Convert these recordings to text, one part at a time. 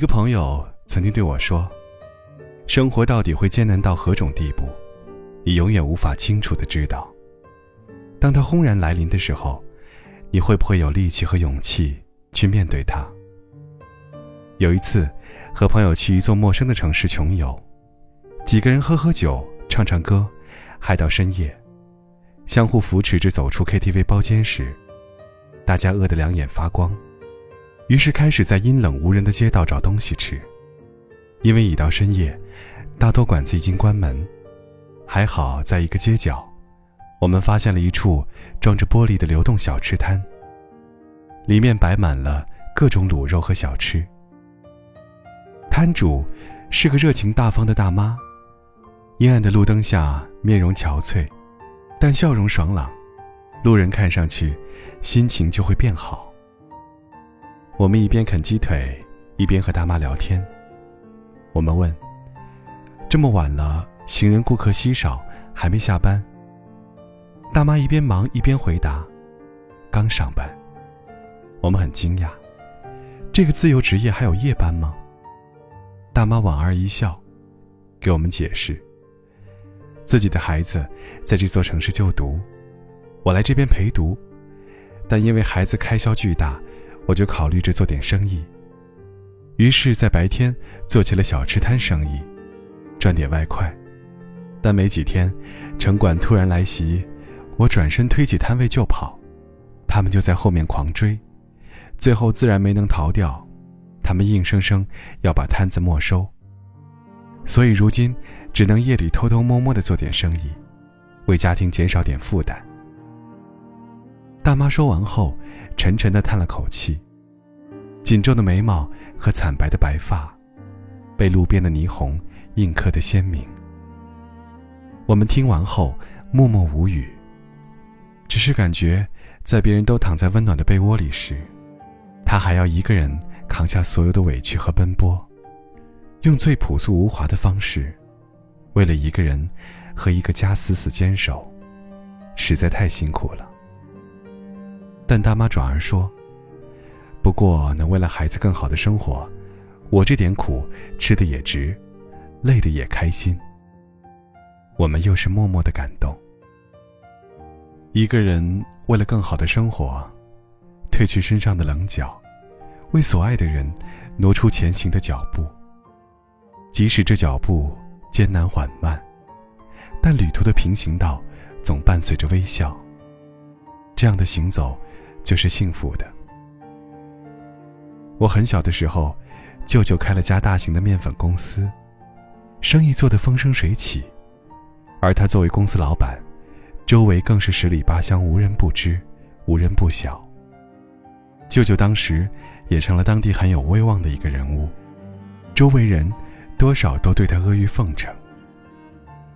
一个朋友曾经对我说：“生活到底会艰难到何种地步，你永远无法清楚的知道。当它轰然来临的时候，你会不会有力气和勇气去面对它？”有一次，和朋友去一座陌生的城市穷游，几个人喝喝酒、唱唱歌，嗨到深夜，相互扶持着走出 KTV 包间时，大家饿得两眼发光。于是开始在阴冷无人的街道找东西吃，因为已到深夜，大多馆子已经关门。还好在一个街角，我们发现了一处装着玻璃的流动小吃摊，里面摆满了各种卤肉和小吃。摊主是个热情大方的大妈，阴暗的路灯下，面容憔悴，但笑容爽朗，路人看上去心情就会变好。我们一边啃鸡腿，一边和大妈聊天。我们问：“这么晚了，行人顾客稀少，还没下班？”大妈一边忙一边回答：“刚上班。”我们很惊讶：“这个自由职业还有夜班吗？”大妈莞尔一笑，给我们解释：“自己的孩子在这座城市就读，我来这边陪读，但因为孩子开销巨大。”我就考虑着做点生意，于是，在白天做起了小吃摊生意，赚点外快。但没几天，城管突然来袭，我转身推起摊位就跑，他们就在后面狂追，最后自然没能逃掉，他们硬生生要把摊子没收。所以如今只能夜里偷偷摸摸的做点生意，为家庭减少点负担。大妈说完后。沉沉的叹了口气，紧皱的眉毛和惨白的白发，被路边的霓虹印刻的鲜明。我们听完后默默无语，只是感觉在别人都躺在温暖的被窝里时，他还要一个人扛下所有的委屈和奔波，用最朴素无华的方式，为了一个人和一个家死死坚守，实在太辛苦了。但大妈转而说：“不过能为了孩子更好的生活，我这点苦吃的也值，累的也开心。”我们又是默默的感动。一个人为了更好的生活，褪去身上的棱角，为所爱的人挪出前行的脚步。即使这脚步艰难缓慢，但旅途的平行道总伴随着微笑。这样的行走。就是幸福的。我很小的时候，舅舅开了家大型的面粉公司，生意做得风生水起，而他作为公司老板，周围更是十里八乡无人不知，无人不晓。舅舅当时也成了当地很有威望的一个人物，周围人多少都对他阿谀奉承。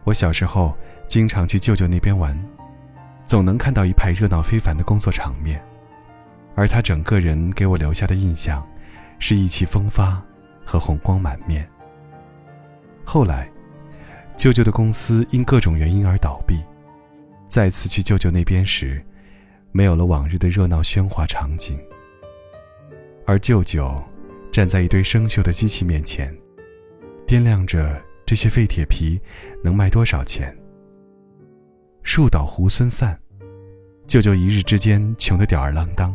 我小时候经常去舅舅那边玩，总能看到一派热闹非凡的工作场面。而他整个人给我留下的印象，是意气风发和红光满面。后来，舅舅的公司因各种原因而倒闭，再次去舅舅那边时，没有了往日的热闹喧哗场景。而舅舅站在一堆生锈的机器面前，掂量着这些废铁皮能卖多少钱。树倒猢狲散，舅舅一日之间穷得吊儿郎当。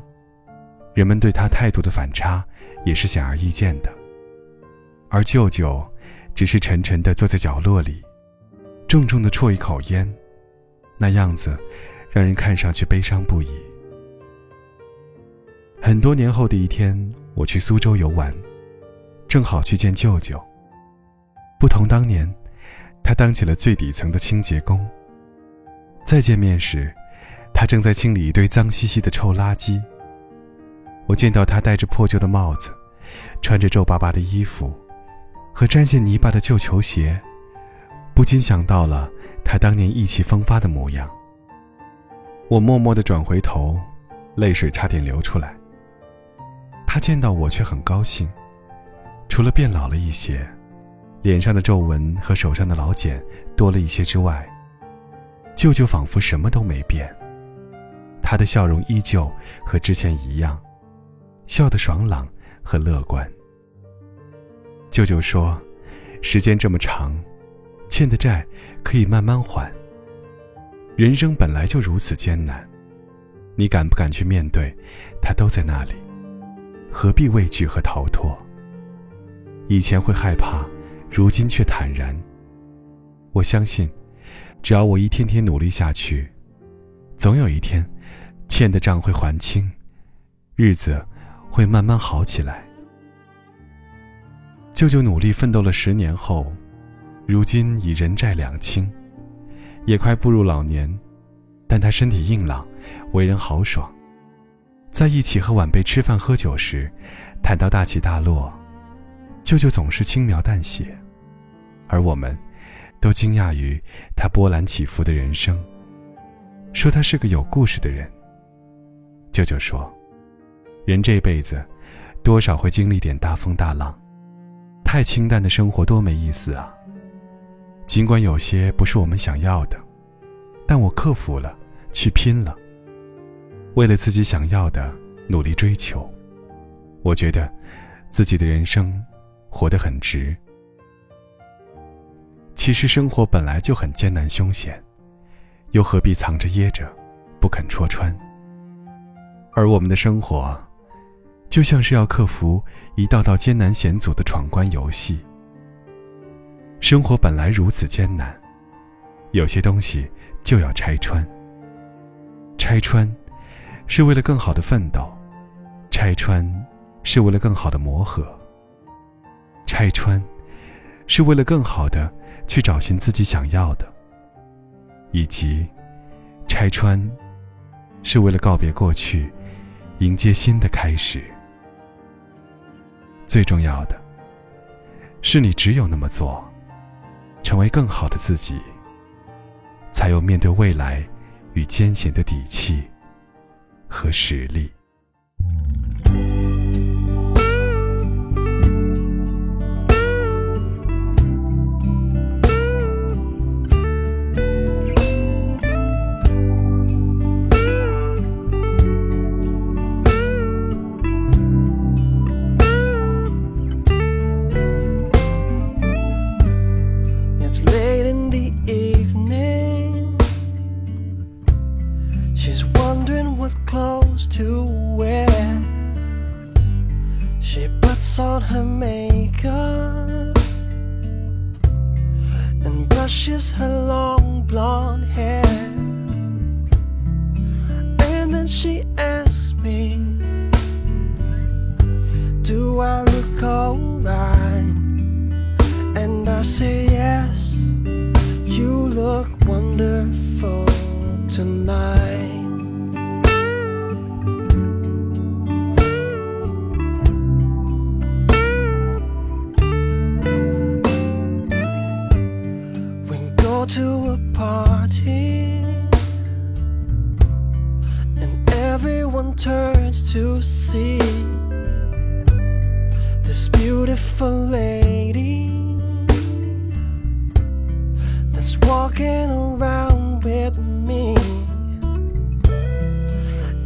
人们对他态度的反差，也是显而易见的。而舅舅，只是沉沉地坐在角落里，重重地啜一口烟，那样子，让人看上去悲伤不已。很多年后的一天，我去苏州游玩，正好去见舅舅。不同当年，他当起了最底层的清洁工。再见面时，他正在清理一堆脏兮兮的臭垃圾。我见到他戴着破旧的帽子，穿着皱巴巴的衣服，和沾些泥巴的旧球鞋，不禁想到了他当年意气风发的模样。我默默地转回头，泪水差点流出来。他见到我却很高兴，除了变老了一些，脸上的皱纹和手上的老茧多了一些之外，舅舅仿佛什么都没变，他的笑容依旧和之前一样。笑得爽朗和乐观。舅舅说：“时间这么长，欠的债可以慢慢还。人生本来就如此艰难，你敢不敢去面对？它都在那里，何必畏惧和逃脱？以前会害怕，如今却坦然。我相信，只要我一天天努力下去，总有一天，欠的账会还清，日子会慢慢好起来。”舅舅努力奋斗了十年后，如今已人债两清，也快步入老年，但他身体硬朗，为人豪爽。在一起和晚辈吃饭喝酒时，谈到大起大落，舅舅总是轻描淡写，而我们，都惊讶于他波澜起伏的人生，说他是个有故事的人。舅舅说，人这辈子，多少会经历点大风大浪。太清淡的生活多没意思啊！尽管有些不是我们想要的，但我克服了，去拼了。为了自己想要的努力追求，我觉得自己的人生活得很值。其实生活本来就很艰难凶险，又何必藏着掖着，不肯戳穿？而我们的生活。就像是要克服一道道艰难险阻的闯关游戏。生活本来如此艰难，有些东西就要拆穿。拆穿，是为了更好的奋斗；拆穿，是为了更好的磨合；拆穿，是为了更好的去找寻自己想要的；以及，拆穿，是为了告别过去，迎接新的开始。最重要的，是你只有那么做，成为更好的自己，才有面对未来与艰险的底气和实力。Her long blonde hair. And then she asks me, Do I look alright? And I say, Yes, you look wonderful tonight. Beautiful lady that's walking around with me.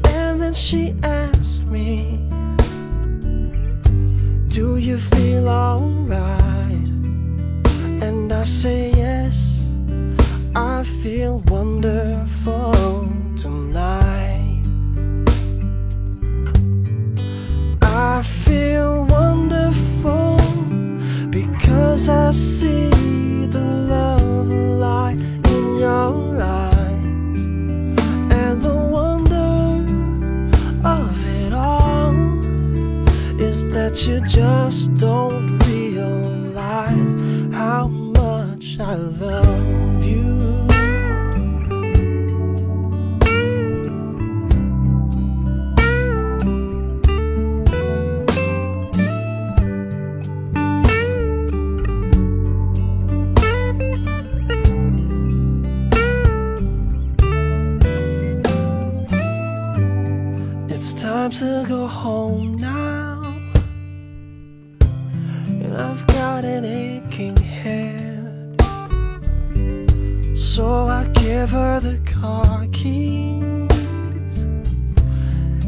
And then she asks me do you feel alright? And I say yes I feel wonderful should just do So I give her the car keys.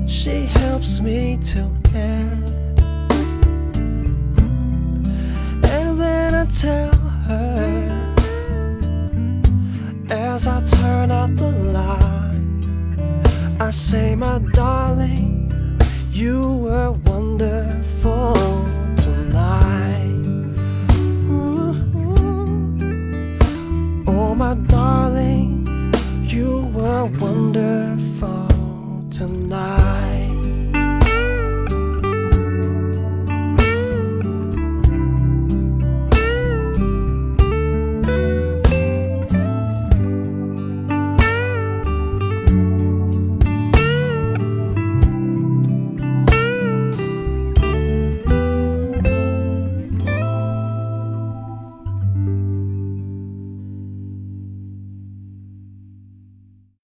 She helps me to bed. And then I tell her as I turn out the light. I say, my darling,